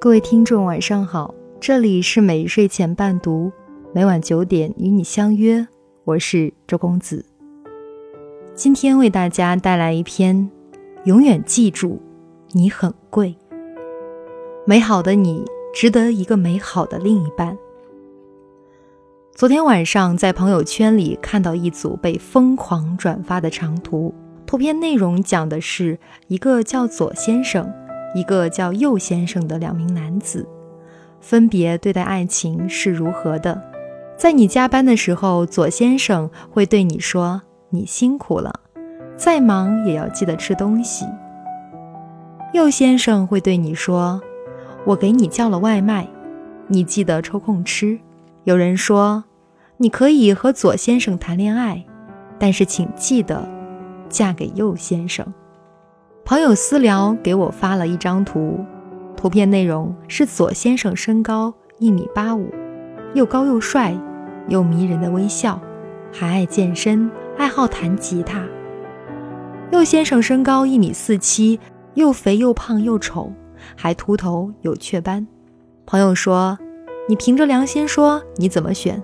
各位听众，晚上好，这里是每睡前伴读，每晚九点与你相约，我是周公子。今天为大家带来一篇，永远记住，你很贵，美好的你值得一个美好的另一半。昨天晚上在朋友圈里看到一组被疯狂转发的长图，图片内容讲的是一个叫左先生。一个叫右先生的两名男子，分别对待爱情是如何的？在你加班的时候，左先生会对你说：“你辛苦了，再忙也要记得吃东西。”右先生会对你说：“我给你叫了外卖，你记得抽空吃。”有人说：“你可以和左先生谈恋爱，但是请记得嫁给右先生。”朋友私聊给我发了一张图，图片内容是左先生身高一米八五，又高又帅，又迷人的微笑，还爱健身，爱好弹吉他。右先生身高一米四七，又肥又胖又丑，还秃头有雀斑。朋友说：“你凭着良心说，你怎么选？”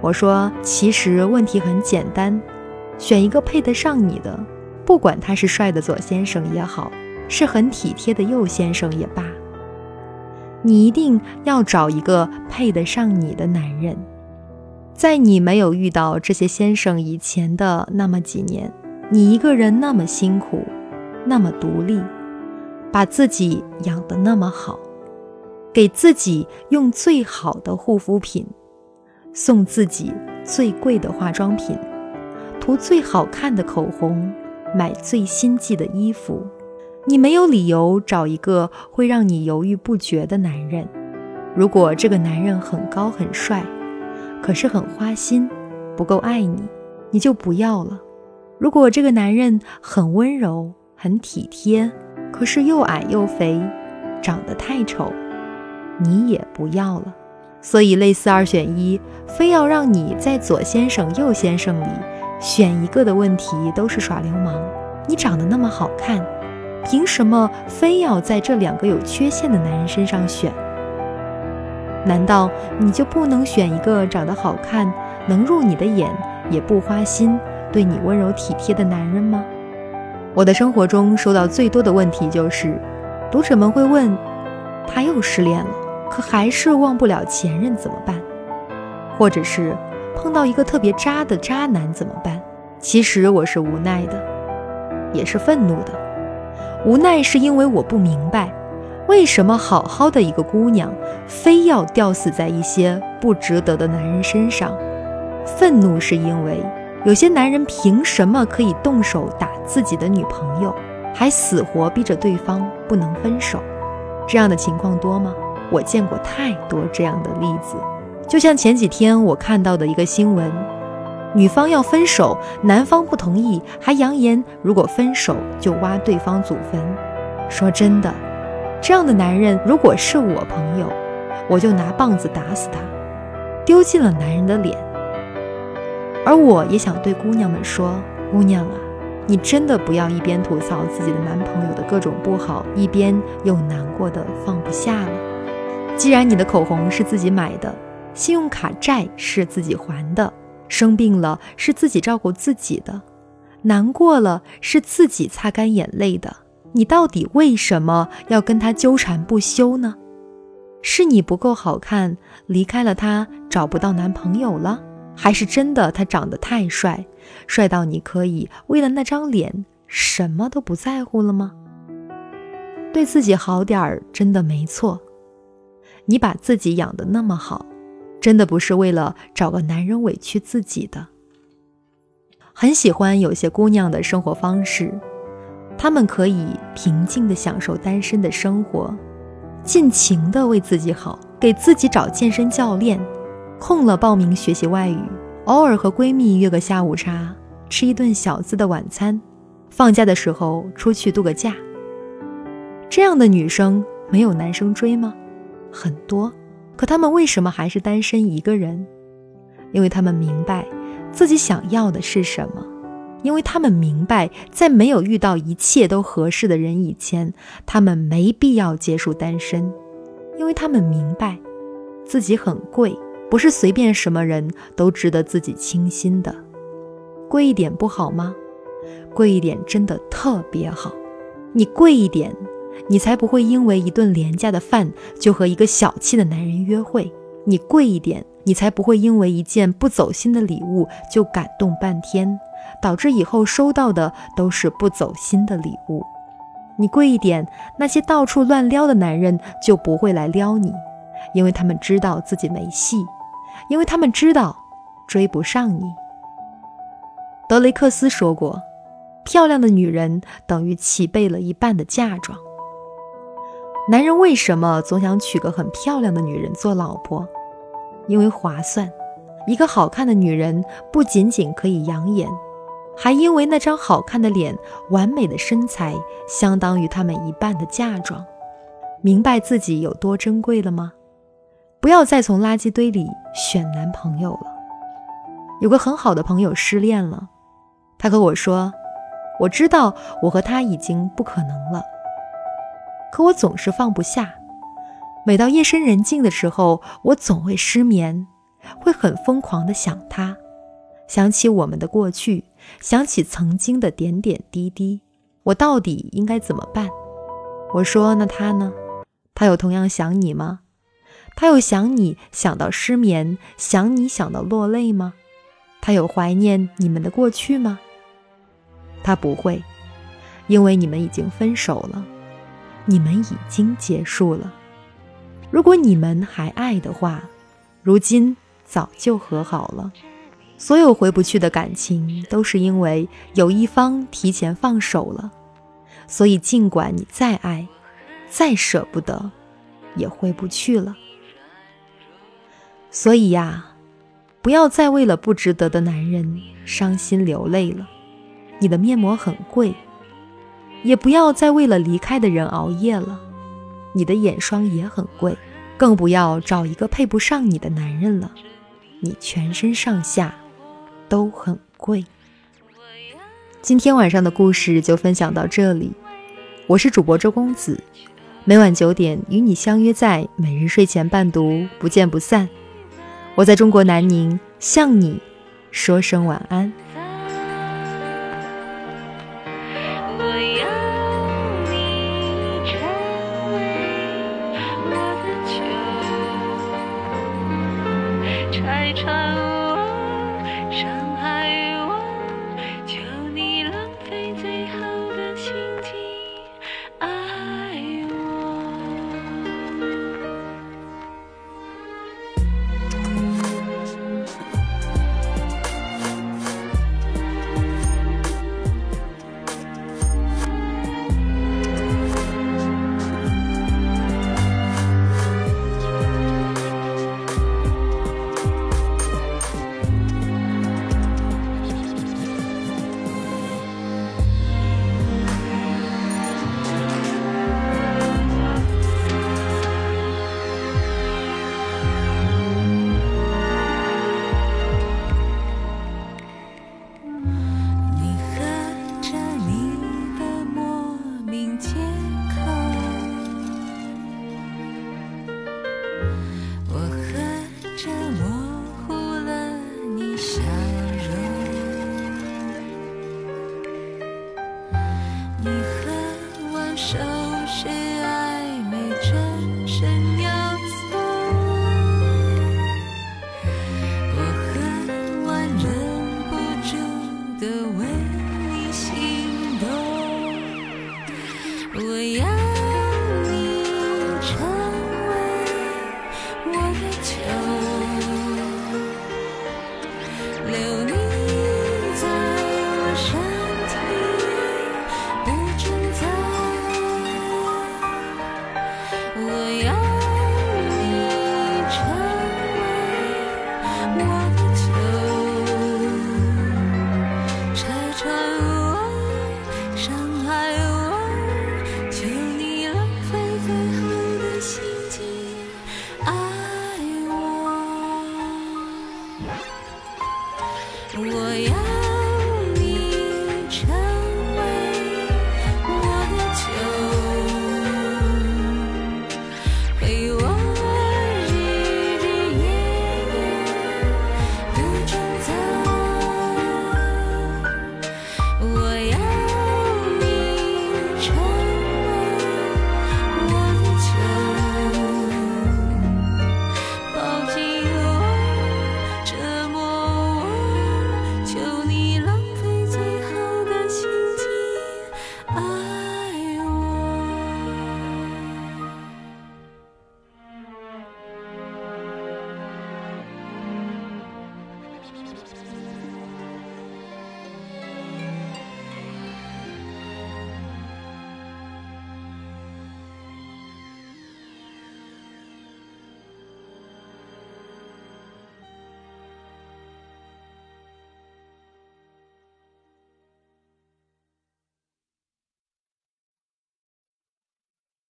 我说：“其实问题很简单，选一个配得上你的。”不管他是帅的左先生也好，是很体贴的右先生也罢，你一定要找一个配得上你的男人。在你没有遇到这些先生以前的那么几年，你一个人那么辛苦，那么独立，把自己养得那么好，给自己用最好的护肤品，送自己最贵的化妆品，涂最好看的口红。买最新季的衣服，你没有理由找一个会让你犹豫不决的男人。如果这个男人很高很帅，可是很花心，不够爱你，你就不要了。如果这个男人很温柔很体贴，可是又矮又肥，长得太丑，你也不要了。所以类似二选一，非要让你在左先生右先生里。选一个的问题都是耍流氓。你长得那么好看，凭什么非要在这两个有缺陷的男人身上选？难道你就不能选一个长得好看、能入你的眼、也不花心、对你温柔体贴的男人吗？我的生活中收到最多的问题就是，读者们会问：他又失恋了，可还是忘不了前任怎么办？或者是？碰到一个特别渣的渣男怎么办？其实我是无奈的，也是愤怒的。无奈是因为我不明白，为什么好好的一个姑娘，非要吊死在一些不值得的男人身上。愤怒是因为有些男人凭什么可以动手打自己的女朋友，还死活逼着对方不能分手？这样的情况多吗？我见过太多这样的例子。就像前几天我看到的一个新闻，女方要分手，男方不同意，还扬言如果分手就挖对方祖坟。说真的，这样的男人如果是我朋友，我就拿棒子打死他，丢尽了男人的脸。而我也想对姑娘们说，姑娘啊，你真的不要一边吐槽自己的男朋友的各种不好，一边又难过的放不下了。既然你的口红是自己买的。信用卡债是自己还的，生病了是自己照顾自己的，难过了是自己擦干眼泪的。你到底为什么要跟他纠缠不休呢？是你不够好看，离开了他找不到男朋友了，还是真的他长得太帅，帅到你可以为了那张脸什么都不在乎了吗？对自己好点儿真的没错，你把自己养得那么好。真的不是为了找个男人委屈自己的。很喜欢有些姑娘的生活方式，她们可以平静的享受单身的生活，尽情的为自己好，给自己找健身教练，空了报名学习外语，偶尔和闺蜜约个下午茶，吃一顿小资的晚餐，放假的时候出去度个假。这样的女生没有男生追吗？很多。可他们为什么还是单身一个人？因为他们明白自己想要的是什么，因为他们明白，在没有遇到一切都合适的人以前，他们没必要结束单身。因为他们明白，自己很贵，不是随便什么人都值得自己倾心的。贵一点不好吗？贵一点真的特别好。你贵一点，你才不会因为一顿廉价的饭就和一个小气的男人约会。你贵一点，你才不会因为一件不走心的礼物就感动半天。导致以后收到的都是不走心的礼物。你贵一点，那些到处乱撩的男人就不会来撩你，因为他们知道自己没戏，因为他们知道追不上你。德雷克斯说过：“漂亮的女人等于齐备了一半的嫁妆。”男人为什么总想娶个很漂亮的女人做老婆？因为划算。一个好看的女人不仅仅可以养眼。还因为那张好看的脸、完美的身材，相当于他们一半的嫁妆。明白自己有多珍贵了吗？不要再从垃圾堆里选男朋友了。有个很好的朋友失恋了，他和我说：“我知道我和他已经不可能了，可我总是放不下。每到夜深人静的时候，我总会失眠，会很疯狂地想他。”想起我们的过去，想起曾经的点点滴滴，我到底应该怎么办？我说：“那他呢？他有同样想你吗？他有想你想到失眠，想你想到落泪吗？他有怀念你们的过去吗？他不会，因为你们已经分手了，你们已经结束了。如果你们还爱的话，如今早就和好了。”所有回不去的感情，都是因为有一方提前放手了。所以，尽管你再爱，再舍不得，也回不去了。所以呀，不要再为了不值得的男人伤心流泪了。你的面膜很贵，也不要再为了离开的人熬夜了。你的眼霜也很贵，更不要找一个配不上你的男人了。你全身上下。都很贵。今天晚上的故事就分享到这里，我是主播周公子，每晚九点与你相约在每日睡前伴读，不见不散。我在中国南宁向你说声晚安。熟悉。